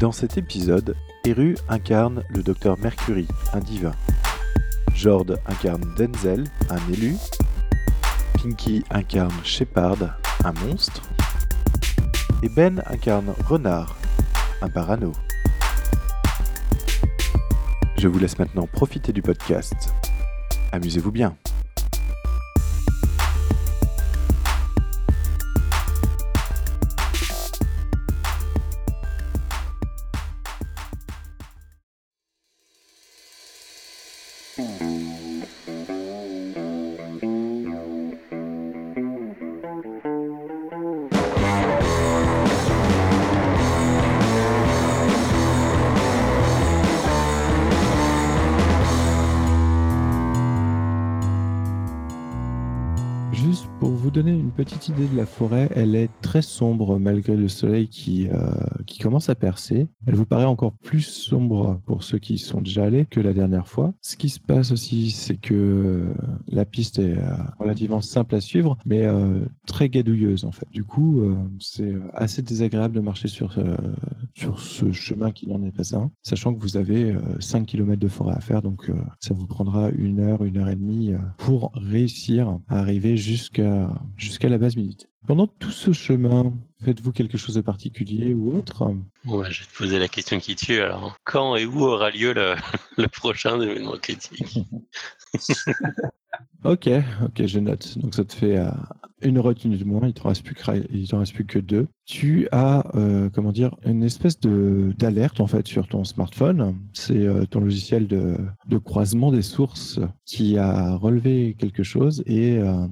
Dans cet épisode, Eru incarne le docteur Mercury, un divin. Jord incarne Denzel, un élu. Pinky incarne Shepard, un monstre. Et Ben incarne Renard, un parano. Je vous laisse maintenant profiter du podcast. Amusez-vous bien. Donner une petite idée de la forêt, elle est très sombre malgré le soleil qui, euh, qui commence à percer. Elle vous paraît encore plus sombre pour ceux qui sont déjà allés que la dernière fois. Ce qui se passe aussi, c'est que la piste est euh, relativement simple à suivre, mais euh, très gadouilleuse en fait. Du coup, euh, c'est assez désagréable de marcher sur, sur ce chemin qui n'en est pas un, sachant que vous avez euh, 5 km de forêt à faire, donc ça vous prendra une heure, une heure et demie pour réussir à arriver jusqu'à jusqu'à la base militaire. Pendant tout ce chemin, faites-vous quelque chose de particulier ou autre? Ouais, je vais te poser la question qui tue. Alors, quand et où aura lieu le, le prochain événement critique? Ok, ok, je note. Donc ça te fait euh, une retenue de moins. Il t'en reste plus que il t'en reste plus que deux. Tu as euh, comment dire une espèce de d'alerte en fait sur ton smartphone. C'est euh, ton logiciel de, de croisement des sources qui a relevé quelque chose et euh,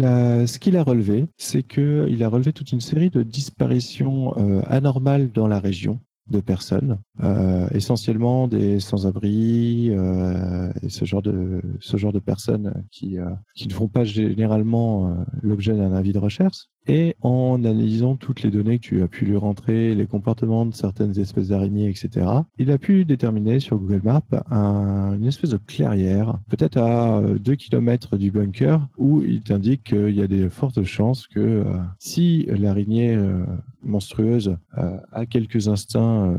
ce qu'il a relevé, c'est que il a relevé toute une série de disparitions euh, anormales dans la région de personnes, euh, essentiellement des sans-abri euh, et ce genre de ce genre de personnes qui ne font pas généralement l'objet d'un avis de recherche. Et en analysant toutes les données que tu as pu lui rentrer, les comportements de certaines espèces d'araignées, etc., il a pu déterminer sur Google Maps un- une espèce de clairière, peut-être à 2 km du bunker, où il t'indique qu'il y a des fortes chances que euh, si l'araignée euh, monstrueuse euh, a quelques instincts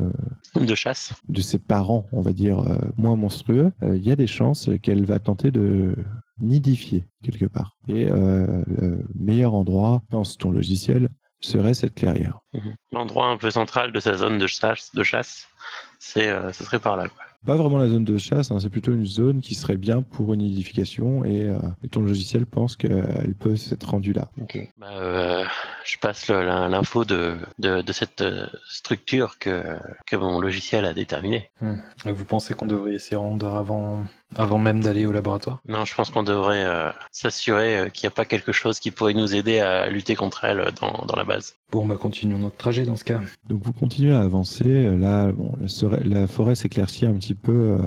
euh, de chasse de ses parents, on va dire, euh, moins monstrueux, euh, il y a des chances qu'elle va tenter de nidifier quelque part. Et euh, le meilleur endroit dans ton logiciel serait cette clairière. Mhm. L'endroit un peu central de sa zone de chasse, de chasse c'est, euh, ce serait par là. Quoi. Pas vraiment la zone de chasse, hein, c'est plutôt une zone qui serait bien pour une nidification et, euh, et ton logiciel pense qu'elle peut s'être rendue là. Bah, euh, je passe le- la- l'info de, de, de cette structure que, que mon logiciel a déterminée. Hmm. Vous pensez qu'on devrait s'y rendre avant, avant même d'aller au laboratoire Non, je pense qu'on devrait euh, s'assurer euh, qu'il n'y a pas quelque chose qui pourrait nous aider à lutter contre elle dans, dans la base. Bon, bah continuons notre trajet dans ce cas. Donc vous continuez à avancer. Euh, Là, bon, la, forêt s'éclaircit un petit peu euh,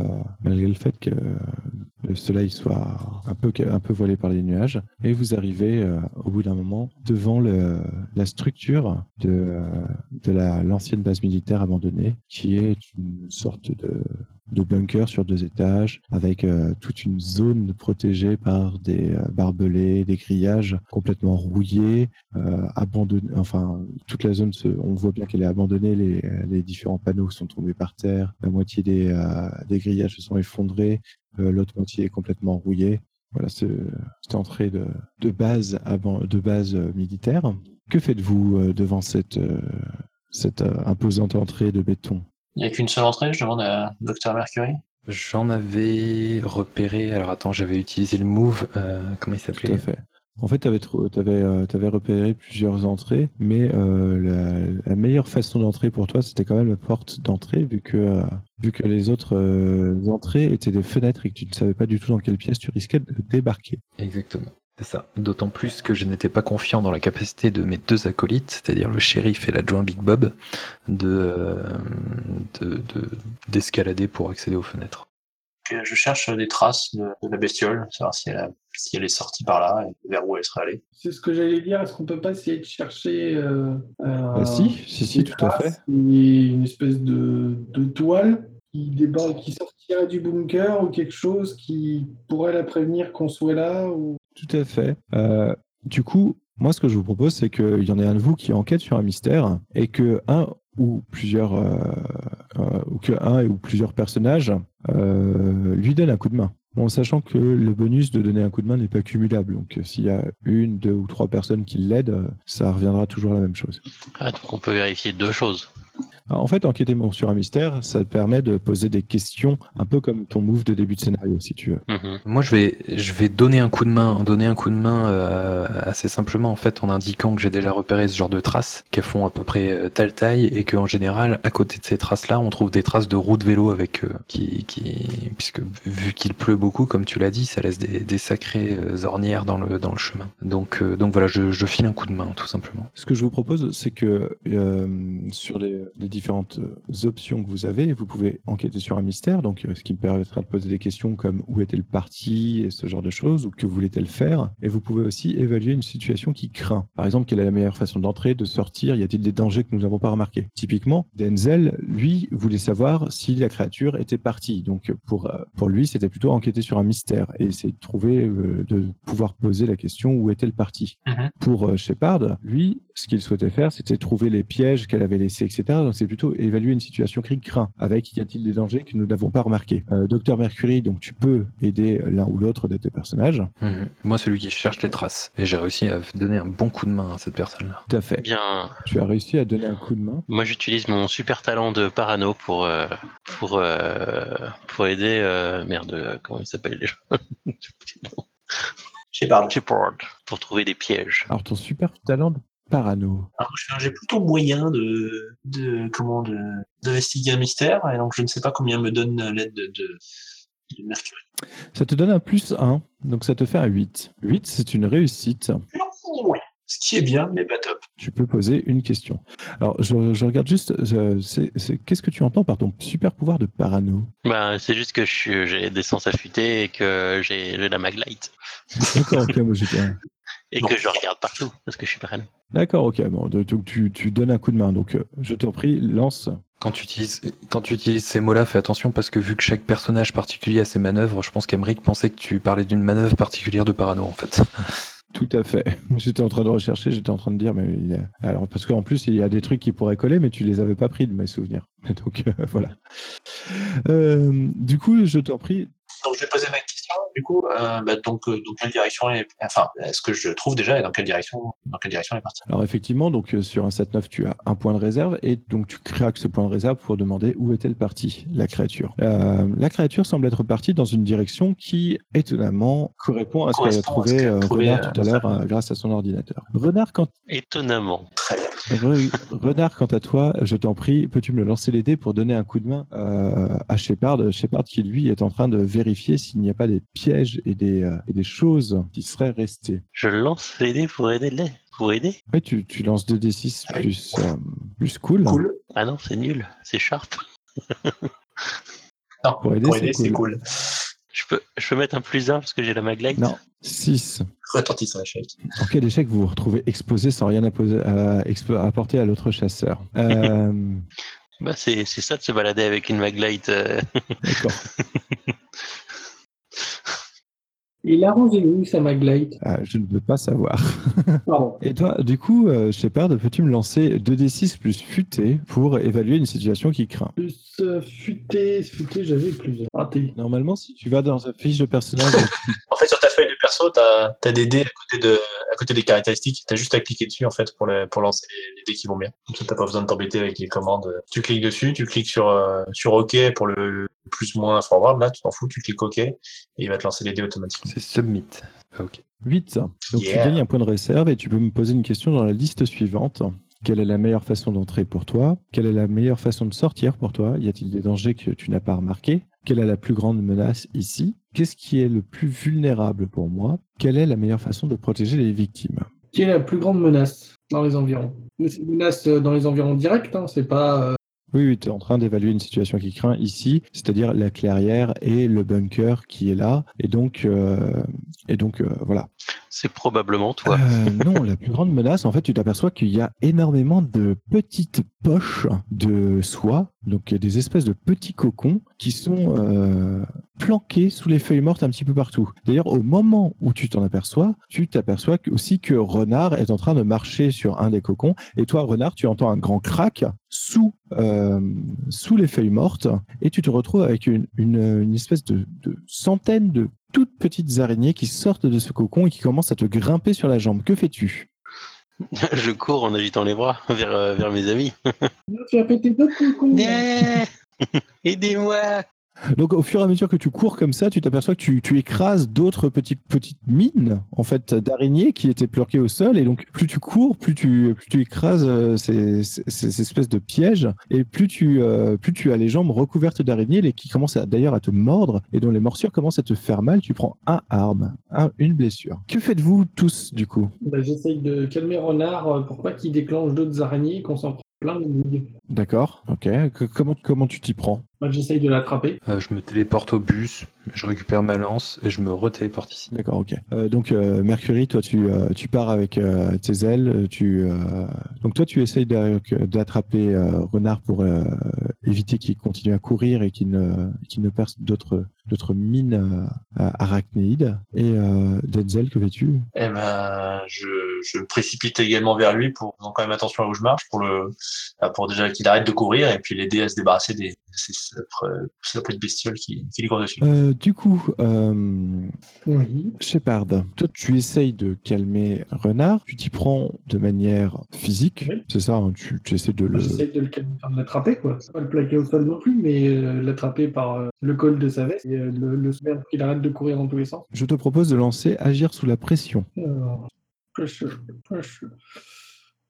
malgré le fait que le soleil soit un peu, un peu voilé par les nuages. Et vous arrivez euh, au bout d'un moment devant le, la structure de, euh, de la- l'ancienne base militaire abandonnée, qui est une sorte de, de bunker sur deux étages, avec euh, toute une zone protégée par des euh, barbelés, des grillages complètement rouillés, euh, abandonné, enfin toute la zone, on voit bien qu'elle est abandonnée, les, différents panneaux sont tombés par terre, la moitié des, grillages se sont effondrés, l'autre moitié est complètement rouillée. Voilà, ce- cette entrée de, de base, de base militaire. Que faites-vous devant cette, cette imposante entrée de béton? Il n'y a qu'une seule entrée, je demande à Dr Mercury. J'en avais repéré. Alors attends, j'avais utilisé le move. euh, comment il Tout s'appelait? à fait. En fait, tu avais, repéré plusieurs entrées, mais euh, la, la meilleure façon d'entrer pour toi, c'était quand même la porte d'entrée, vu que, euh, vu que les autres euh, entrées étaient des fenêtres et que tu ne savais pas du tout dans quelle pièce tu risquais de débarquer. Exactement. C'est ça. D'autant plus que je n'étais pas confiant dans la capacité de mes deux acolytes, c'est-à-dire le shérif et l'adjoint Big Bob, de, euh, de- de- d'escalader pour accéder aux fenêtres. Je cherche des traces de, de la bestiole, savoir si elle, a- si elle est sortie par là et vers où elle serait allée. C'est ce que j'allais dire. Est-ce qu'on peut pas essayer de chercher euh, Bah, euh, si, si, si, tout à fait. une espèce de, de toile qui débarque, qui sortirait du bunker ou quelque chose qui pourrait la prévenir qu'on soit là ou... Tout à fait. Euh, du coup, moi, ce que je vous propose, c'est qu'il y en ait un de vous qui enquête sur un mystère et que un ou plusieurs, euh, euh, que un ou plusieurs personnages lui donnent un coup de main. En sachant que le bonus de donner un coup de main n'est pas cumulable. Donc, s'il y a une, deux ou trois personnes qui l'aident, ça reviendra toujours à la même chose. Ah, donc on peut vérifier deux choses. En fait, enquêter sur un mystère, ça te permet de poser des questions, un peu comme ton move de début de scénario, si tu veux. Mhm. Moi, je vais, je vais donner un coup de main, donner un coup de main euh, assez simplement en fait en indiquant que j'ai déjà repéré ce genre de traces, qu'elles font à peu près euh, telle taille et qu'en général, à côté de ces traces-là, on trouve des traces de roues de vélo avec euh, qui, qui, puisque vu qu'il pleut beaucoup, comme tu l'as dit, ça laisse des, des sacrées euh, ornières dans le dans le chemin. Donc, euh, donc voilà, je, je file un coup de main tout simplement. Ce que je vous propose, c'est que euh, sur les, les différentes euh, options que vous avez, vous pouvez enquêter sur un mystère, donc euh, ce qui me permettra de poser des questions comme où est-elle partie et ce genre de choses, ou que voulait-elle faire. Et vous pouvez aussi évaluer une situation qui craint. Par exemple, quelle est la meilleure façon d'entrer, de sortir? Y a-t-il des dangers que nous n'avons pas remarqués? Typiquement, Denzel, lui, voulait savoir si la créature était partie. Donc pour, euh, pour lui, c'était plutôt enquêter sur un mystère et essayer de trouver, euh, de pouvoir poser la question où est-elle partie Mhm. pour euh, Shepard, lui, ce qu'il souhaitait faire, c'était trouver les pièges qu'elle avait laissés, etc. C'est plutôt évaluer une situation qui craint, avec y a-t-il des dangers que nous n'avons pas remarqués. Euh, Docteur Mercury, donc tu peux aider l'un ou l'autre de tes personnages. Mhm. Moi, celui qui cherche les traces. Et j'ai réussi à donner un bon coup de main à cette personne-là. Tout à fait. Bien, Tu as réussi à donner un coup de main. moi j'utilise mon super talent de parano pour euh, pour euh, pour aider euh, merde comment il s'appelle déjà? Shepard. Shepard pour trouver des pièges. Alors ton super talent de parano. Alors, jet plutôt moyen de, de comment de d'investiguer un mystère, et donc je ne sais pas combien me donne l'aide de, de, de Mercury. Ça te donne un plus 1, donc ça te fait un 8. 8, c'est une réussite. Ouais. Ce qui est bien, mais pas top. Tu peux poser une question. Alors, je, je regarde juste, qu'est-ce que tu entends par ton super pouvoir de parano? Bah c'est juste que j'ai des sens affûtés et que j'ai j'ai la maglite D'accord, ok, moi un- et Non. que je regarde partout parce que je suis parano. D'accord, ok, bon, de- donc tu, tu donnes un coup de main. Donc, euh, je t'en prie, lance. Quand tu utilises, quand tu utilises ces mots-là, fais attention parce que vu que chaque personnage particulier a ses manœuvres, je pense qu'Emeric pensait que tu parlais d'une manœuvre particulière de Parano en fait. Tout à fait. J'étais en train de rechercher, j'étais en train de dire, mais il y a- alors parce qu'en plus il y a des trucs qui pourraient coller, mais tu les avais pas pris de mes souvenirs. Donc euh, voilà. Euh, du coup, je t'en prie. Donc je vais poser ma question. Du coup, euh, bah, donc euh, dans quelle direction est, enfin, est-ce que je trouve déjà et dans quelle direction, dans quelle direction elle est partie Alors effectivement, donc euh, sur un 7-9, tu as un point de réserve et donc tu craques ce point de réserve pour demander où est-elle partie, la créature. Euh, la créature semble être partie dans une direction qui étonnamment correspond à ce qu'elle a Correspond à ce trouvé euh, Renard euh, tout à l'heure euh, grâce à son ordinateur. Renard, quand Étonnamment. Très bien. Re- Renard, quant à toi, je t'en prie, peux-tu me lancer les dés pour donner un coup de main euh, à Shepard? Shepard qui, lui, est en train de vérifier s'il n'y a pas des pièges et des, euh, et des choses qui seraient restées. Je lance les dés pour aider les pour aider. Ouais, tu, tu lances 2d6 plus, euh, plus cool. Cool. Ah non c'est nul, c'est sharp. Non, Pour aider, c'est aider, c'est cool. Je peux je peux mettre un plus 1 parce que j'ai la maglite. Non, 6. Retentissant échec. En cas d'échec, vous vous retrouvez exposé sans rien apposer- apporter à l'autre chasseur? Euh, Bah c'est c'est ça de se balader avec une maglite. euh. D'accord. Il a rangé où sa Maglite Ah, je ne veux pas savoir. Pardon. Et toi, du coup, euh, Shepard, peux-tu me lancer 2d6 plus futé pour évaluer une situation qui craint? Plus euh, futé, futé, j'avais plusieurs. Raté. Normalement, si tu vas dans ta fiche de personnage, En fait, sur ta feuille de perso, t'as as des dés à côté, de, à côté des caractéristiques. T'as juste à cliquer dessus en fait pour, le, pour lancer les, les dés qui vont bien. Comme ça, t'as pas besoin de t'embêter avec les commandes. Tu cliques dessus, tu cliques sur, euh, sur OK pour le plus ou moins forward. Là, tu t'en fous, tu cliques OK et il va te lancer les dés automatiquement. C'est submit. Ah, ok. 8. Donc Yeah. tu gagnes un point de réserve et tu peux me poser une question dans la liste suivante. Quelle est la meilleure façon d'entrer pour toi? Quelle est la meilleure façon de sortir pour toi? Y a-t-il des dangers que tu n'as pas remarqués? Quelle est la plus grande menace ici Qu'est-ce qui est le plus vulnérable pour moi? Quelle est la meilleure façon de protéger les victimes? Quelle est la plus grande menace dans les environs? C'est une menace euh, dans les environs directs, hein, c'est pas. euh, Oui, oui tu es en train d'évaluer une situation qui craint ici, c'est-à-dire la clairière et le bunker qui est là. Et donc, euh, et donc euh, voilà. C'est probablement toi. Euh, non, la plus grande menace, en fait, tu t'aperçois qu'il y a énormément de petites poches de soie, donc des espèces de petits cocons qui sont euh, planqués sous les feuilles mortes un petit peu partout. D'ailleurs, au moment où tu t'en aperçois, tu t'aperçois aussi que Renard est en train de marcher sur un des cocons, et toi, Renard, tu entends un grand crack sous, euh, sous les feuilles mortes, et tu te retrouves avec une, une, une espèce de, de centaine de toutes petites araignées qui sortent de ce cocon et qui commencent à te grimper sur la jambe. Que fais-tu? Je cours en agitant les bras vers, euh, vers mes amis. Tu as pété d'autres cocons Aidez-moi Donc au fur et à mesure que tu cours comme ça, tu t'aperçois que tu, tu écrases d'autres petites petites mines en fait d'araignées qui étaient planquées au sol et donc plus tu cours, plus tu plus tu écrases euh, ces, ces, ces espèces de pièges et plus tu euh, plus tu as les jambes recouvertes d'araignées les qui commencent d'ailleurs à te mordre et dont les morsures commencent à te faire mal. Tu prends un arme, un- une blessure. Que faites-vous tous du coup? Bah, J'essaye de calmer Renard euh, pour pas qu'il déclenche d'autres araignées et qu'on s'en prenne plein. D'accord, ok. Que- comment comment tu t'y prends? Bah, J'essaye de l'attraper. Euh, je me téléporte au bus, je récupère ma lance et je me retéléporte ici. D'accord, ok. Euh, donc euh, Mercury, toi tu, euh, tu pars avec euh, tes ailes, tu euh, donc toi tu essayes d'attraper euh, Renard pour euh, éviter qu'il continue à courir et qu'il ne qu'il ne perce d'autres d'autres mines euh, arachnéides. Et euh, Denzel, que fais-tu? Eh ben, je, je me précipite également vers lui pour faisant quand même attention à où je marche, pour le, pour déjà qu'il arrête de courir et puis l'aider à se débarrasser des ces saloperies saloperies de bestioles qui, qui lui courent dessus. Euh, Du coup, euh, Oui. Shepard, toi tu essayes de calmer Renard, tu t'y prends de manière physique, Oui. c'est ça hein, tu, tu essaies de le... J'essaye de le calmer, enfin, de l'attraper, quoi. Pas le plaquer au sol non plus, mais euh, l'attraper par euh, le col de sa veste et euh, le, le faire pour qu'il arrête de courir dans tous les sens. Je te propose de lancer Agir sous la pression. Alors, pressure, pressure.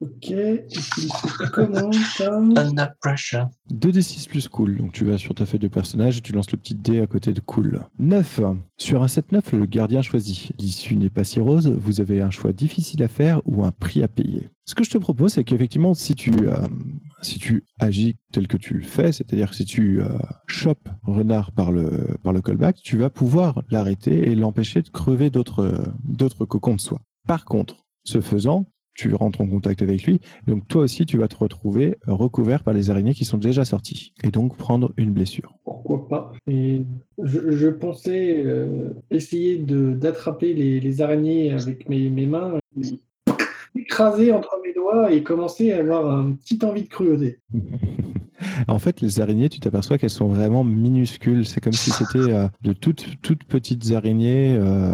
Ok. Et puis, c'est comment ça Under pressure. 2d6 plus cool. Donc tu vas sur ta feuille de personnage et tu lances le petit dé à côté de cool. 9. Sur un 7-9, le gardien choisit. L'issue n'est pas si rose, vous avez un choix difficile à faire ou un prix à payer. Ce que je te propose, c'est qu'effectivement, si tu, euh, si tu agis tel que tu le fais, c'est-à-dire si tu euh, chopes Renard par le, par le callback, tu vas pouvoir l'arrêter et l'empêcher de crever d'autres euh, d'autres cocons de soie. Par contre, ce faisant, tu rentres en contact avec lui. Donc toi aussi, tu vas te retrouver recouvert par les araignées qui sont déjà sorties. Et donc prendre une blessure. Pourquoi pas. Je, pensais euh, essayer d'attraper les, araignées avec mes mains, les écraser entre mes doigts et commencer à avoir une petite envie de cruauté. en fait, les araignées, tu t'aperçois qu'elles sont vraiment minuscules. C'est comme si c'était euh, de toutes, toutes petites araignées euh,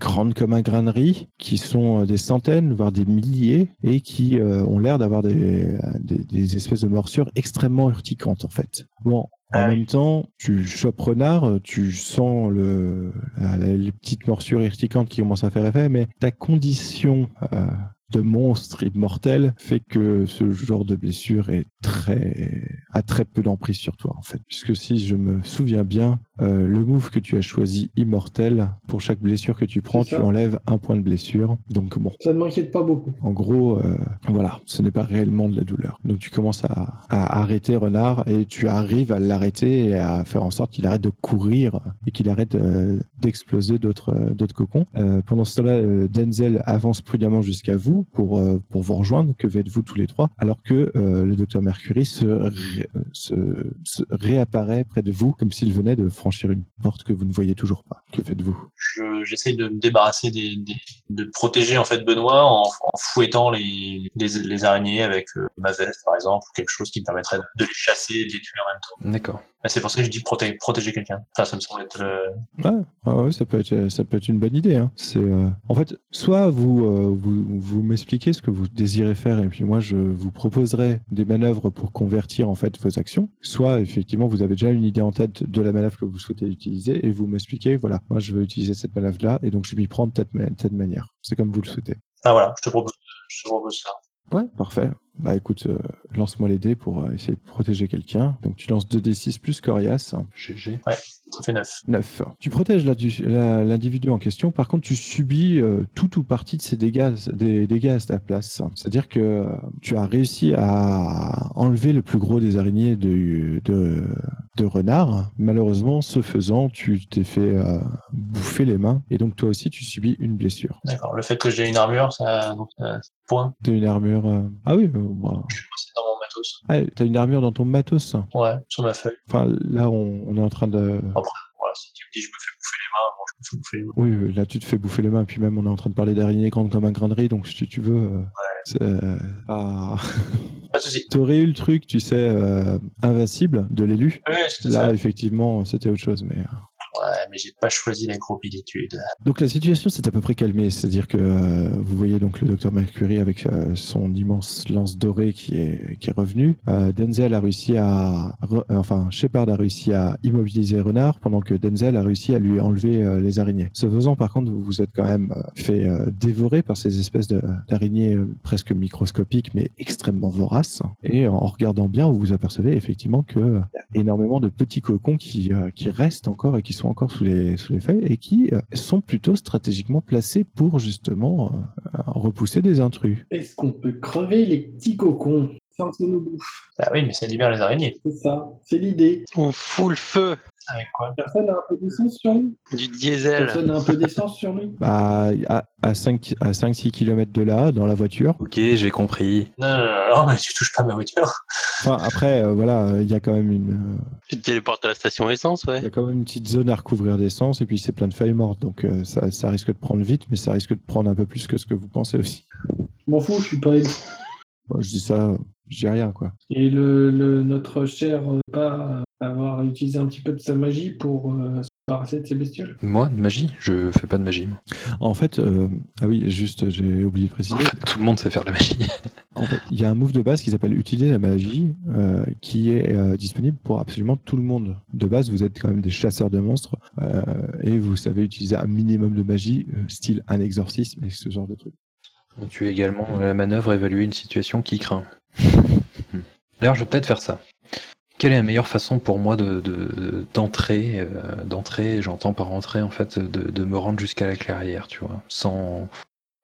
grandes comme un grain de riz, qui sont euh, des centaines, voire des milliers, et qui euh, ont l'air d'avoir des, des, des espèces de morsures extrêmement urticantes, en fait. Bon, en Ah même temps, tu chopes renard, tu sens le, les petites morsures urticantes qui commencent à faire effet, mais ta condition euh, de monstre immortel fait que ce genre de blessure est très a très peu d'emprise sur toi en fait. Puisque si je me souviens bien, euh, le move que tu as choisi immortel, pour chaque blessure que tu prends, tu enlèves un point de blessure. Donc bon, Ça ne m'inquiète pas beaucoup. en gros, euh, voilà, ce n'est pas réellement de la douleur. Donc tu commences à, à arrêter Renard et tu arrives à l'arrêter et à faire en sorte qu'il arrête de courir et qu'il arrête euh, d'exploser d'autres d'autres cocons. Pendant ce temps-là, Denzel avance prudemment jusqu'à vous pour, pour vous rejoindre. Que faites-vous tous les trois? Alors que le docteur Mercury se, ré- se, se réapparaît près de vous comme s'il venait de franchir une porte que vous ne voyez toujours pas. Que faites-vous? Je- J'essaye de me débarrasser des, des- de protéger en fait Benoît en, en fouettant les, les, les araignées avec euh, ma veste par exemple ou quelque chose qui me permettrait de, les chasser et de les tuer en même temps. D'accord. Ah, C'est pour ça que je dis proté- protéger quelqu'un. Enfin, ça me semble être euh, Ouais, ouais, ouais, ça peut être, ça peut être une bonne idée. hein. C'est, euh, en fait, soit vous, euh, vous, vous m'expliquez ce que vous désirez faire, et puis moi je vous proposerai des manœuvres pour convertir en fait vos actions. Soit effectivement vous avez déjà une idée en tête de la manœuvre que vous souhaitez utiliser, et vous m'expliquez, voilà, moi je veux utiliser cette manœuvre-là, et donc je vais m'y prendre de telle, ma- de telle manière. C'est comme vous le souhaitez. Ah voilà, je te propose, je te propose ça. Ouais, parfait. Bah écoute, euh, lance-moi les dés pour euh, essayer de protéger quelqu'un. Donc tu lances 2d6 plus coriace. GG. Ça fait 9. 9. Tu protèges l'individu en question, par contre tu subis euh, tout ou partie de ces dégâts, des dégâts à ta place. C'est-à-dire que euh, tu as réussi à enlever le plus gros des araignées de, de, de renard. Malheureusement, ce faisant, tu t'es fait euh, bouffer les mains et donc toi aussi tu subis une blessure. D'accord. Le fait que j'ai une armure, ça, donc, euh, point. T'as une armure... euh, Ah oui, euh, bah, C'est dans mon matos. ah, t'as une armure dans ton matos? Ouais, sur ma feuille. Enfin, là, on, on est en train de... Voilà, si tu me dis je me fais bouffer les mains, bon, je me fais bouffer les mains. Oui, là tu te fais bouffer les mains, puis même on est en train de parler d'araignées grandes comme un grain de riz, donc si tu veux... euh, c'est, euh, ah. Pas de soucis. T'aurais eu le truc, tu sais, euh, invincible de l'élu. Ouais, Là, ça. effectivement, c'était autre chose. Mais... Ouais, mais j'ai pas choisi la groupilitude. Donc la situation s'est à peu près calmée, c'est-à-dire que euh, vous voyez donc le docteur Mercury avec euh, son immense lance dorée qui est, qui est revenu. Euh, Denzel a réussi à... enfin, Shepard a réussi à immobiliser Renard, pendant que Denzel a réussi à lui enlever les araignées. Ce faisant, par contre, vous vous êtes quand même fait dévorer par ces espèces d'araignées presque microscopiques, mais extrêmement voraces. Et en regardant bien, vous vous apercevez effectivement que y a énormément de petits cocons qui, qui restent encore et qui sont encore sous les, sous les feuilles et qui euh, sont plutôt stratégiquement placés pour justement euh, repousser des intrus. Est-ce qu'on peut crever les petits cocons? Sans que ça nous bouffe Ah oui, mais ça libère les araignées. C'est ça, c'est l'idée. On fout le feu Avec quoi? Personne n'a un peu d'essence sur lui du diesel. Personne n'a un peu d'essence sur lui Bah, à, à 5 à 5-6 km de là, dans la voiture. Ok, j'ai compris. Non, non, non, non, mais tu touches pas ma voiture. Enfin, après, euh, voilà, il y a quand même une, euh, Tu te téléportes à la station essence, il ouais. y a quand même une petite zone à recouvrir d'essence et puis c'est plein de feuilles mortes, donc euh, ça, ça risque de prendre vite, mais ça risque de prendre un peu plus que ce que vous pensez aussi. Je m'en fous, je suis pas. Moi, je dis ça, je dis rien, quoi. Et le, le- notre cher euh, pas avoir utilisé un petit peu de sa magie pour euh, se débarrasser de ces bestioles? Moi, de magie? Je fais pas de magie. moi. En fait, euh, ah oui, juste, j'ai oublié de préciser, Tout le monde sait faire de la magie. En fait, il y a un move de base qui s'appelle Utiliser la magie, euh, qui est euh, disponible pour absolument tout le monde. De base, vous êtes quand même des chasseurs de monstres euh, et vous savez utiliser un minimum de magie, euh, style un exorcisme et ce genre de truc. Tu es également dans la manœuvre évaluer une situation qui craint. D'ailleurs, je vais peut-être faire ça. Quelle est la meilleure façon pour moi de de- d'entrer, euh, d'entrer, j'entends par entrer en fait, de, de me rendre jusqu'à la clairière, tu vois, sans,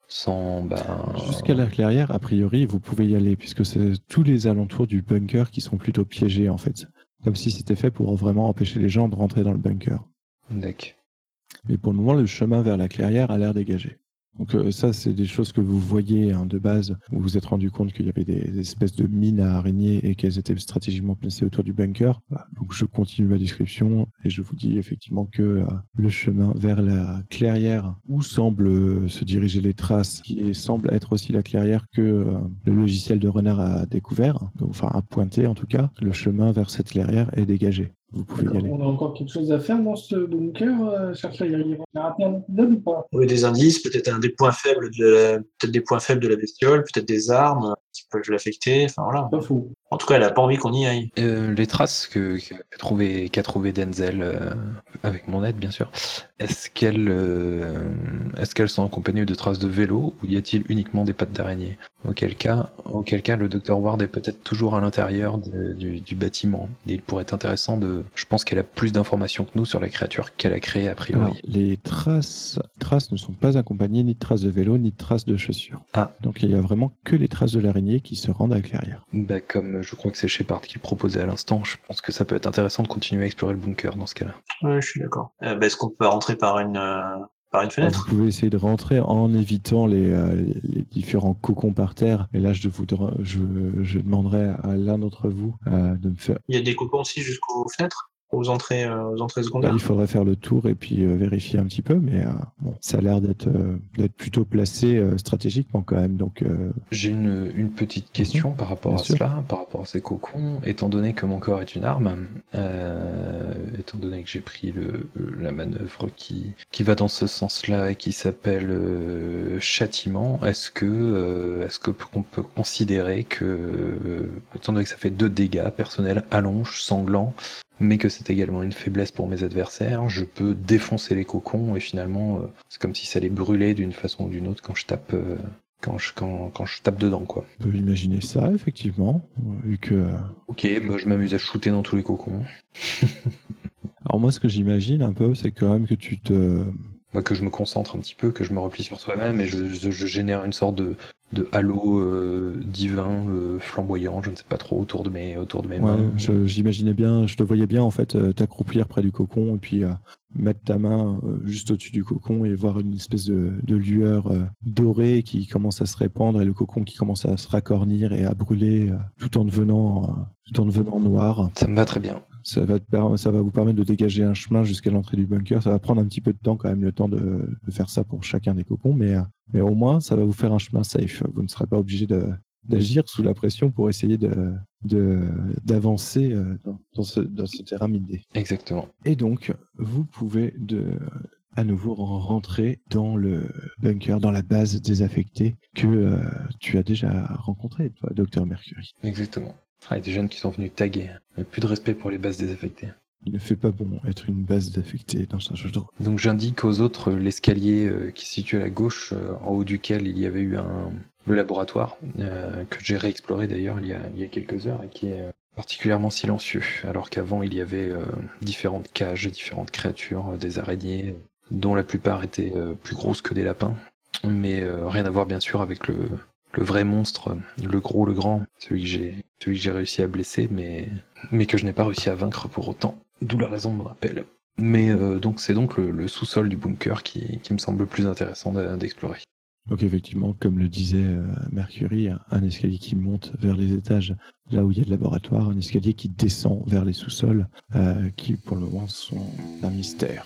sans, ben, Jusqu'à la clairière, a priori, vous pouvez y aller puisque c'est tous les alentours du bunker qui sont plutôt piégés en fait. Comme si c'était fait pour vraiment empêcher les gens de rentrer dans le bunker. D'accord. Mais pour le moment, le chemin vers la clairière a l'air dégagé. Donc euh, ça, c'est des choses que vous voyez hein, de base. Vous vous êtes rendu compte qu'il y avait des, espèces de mines à araignées et qu'elles étaient stratégiquement placées autour du bunker. Voilà. Donc je continue ma description et je vous dis effectivement que euh, le chemin vers la clairière où semblent euh, se diriger les traces, qui semble être aussi la clairière que le logiciel de renard a découvert, donc, enfin a pointé en tout cas, le chemin vers cette clairière est dégagé. Vous pouvez y aller. On a encore quelque chose à faire dans ce bunker, euh, chercher à y arriver. On a raté un épisode ou pas? Oui, des indices, peut-être un des points faibles de la... peut-être des points faibles de la bestiole, peut-être des armes qui peuvent l'affecter. Enfin voilà. Pas faux. En tout cas, elle a pas envie qu'on y aille. Euh, les traces que qu'a trouvé, qu'a trouvé Denzel, euh, avec mon aide bien sûr, est-ce qu'elles euh, est-ce qu'elles sont accompagnées de traces de vélo ou y a-t-il uniquement des pattes d'araignée? Auquel cas, auquel cas, le docteur Ward est peut-être toujours à l'intérieur de- du, du bâtiment. Et il pourrait être intéressant de. Je pense qu'elle a plus d'informations que nous sur la créature qu'elle a créée a priori. Alors, les traces, traces ne sont pas accompagnées ni de traces de vélo ni de traces de chaussures. Ah. Donc il y a vraiment que les traces de l'araignée qui se rendent à la clairière. Bah, comme je crois que c'est Shepard qui le proposait à l'instant, je pense que ça peut être intéressant de continuer à explorer le bunker dans ce cas-là. Ouais, je suis d'accord. Euh, bah, Est-ce qu'on peut rentrer par une euh, par une Alors, fenêtre? vous pouvez essayer de rentrer en évitant les, euh, les différents cocons par terre. Et là, je, vous, je, je demanderai à l'un d'entre vous euh, de me faire. Il y a des cocons aussi jusqu'aux fenêtres, aux entrées, euh, aux entrées secondaires. il faudrait faire le tour et puis euh, vérifier un petit peu, mais euh, bon, ça a l'air d'être euh, d'être plutôt placé euh, stratégiquement quand même. Donc, euh, J'ai une, une petite question par rapport à sûr. cela, par rapport à ces cocons. Étant donné que mon corps est une arme, euh, étant donné que j'ai pris le, la manœuvre qui, qui va dans ce sens-là et qui s'appelle euh, châtiment, est-ce que euh, est-ce que qu'on peut considérer que, euh, étant donné que ça fait deux dégâts personnels, allonge, sanglant, mais que c'est également une faiblesse pour mes adversaires, je peux défoncer les cocons et finalement, euh, c'est comme si ça les brûlait d'une façon ou d'une autre quand je tape, euh, quand je, quand, quand je tape dedans, quoi. On peut imaginer ça, effectivement, vu que... Ok, bah, je m'amuse à shooter dans tous les cocons. Alors moi, ce que j'imagine un peu, c'est quand même que tu te... Bah, que je me concentre un petit peu, que je me replie sur soi-même et je, je- je génère une sorte de, de halo euh, divin, euh, flamboyant, je ne sais pas trop, autour de mes, autour de mes Ouais, mains. je- j'imaginais bien, je te voyais bien en fait euh, t'accroupir près du cocon et puis euh, mettre ta main euh, juste au-dessus du cocon et voir une espèce de, de lueur euh, dorée qui commence à se répandre et le cocon qui commence à se racornir et à brûler euh, tout en devenant tout en devenant noir. Ça me va très bien. Ça va, te per- ça va vous permettre de dégager un chemin jusqu'à l'entrée du bunker. Ça va prendre un petit peu de temps quand même, le temps de, de faire ça pour chacun des cocons, mais, euh, mais au moins ça va vous faire un chemin safe. Vous ne serez pas obligé d'agir sous la pression pour essayer de d'avancer euh, dans, dans ce, dans ce terrain miné. Exactement. Et donc, vous pouvez de, à nouveau rentrer dans le bunker, dans la base désaffectée que euh, tu as déjà rencontré, toi, Docteur Mercury. Exactement. Ah, il y a des jeunes qui sont venus taguer. Il n'y a plus de respect pour les bases désaffectées. Il ne fait pas bon être une base désaffectée dans un jeu de rôle. Donc j'indique aux autres l'escalier euh, qui se situe à la gauche, euh, en haut duquel il y avait eu un, le laboratoire, euh, que j'ai réexploré d'ailleurs il, y a- il y a quelques heures et qui est euh, particulièrement silencieux, alors qu'avant il y avait euh, différentes cages, différentes créatures, euh, des araignées, dont la plupart étaient euh, plus grosses que des lapins, mais euh, rien à voir bien sûr avec le, le vrai monstre, le gros, le grand, celui que j'ai réussi à blesser, mais, mais que je n'ai pas réussi à vaincre pour autant. D'où la raison de mon appel. Mais euh, donc c'est donc le, sous-sol du bunker qui, me semble le plus intéressant d'explorer. Donc effectivement, comme le disait euh, Mercury, un- un escalier qui monte vers les étages, là où il y a le laboratoire, un escalier qui descend vers les sous-sols, euh, qui pour le moment sont un mystère.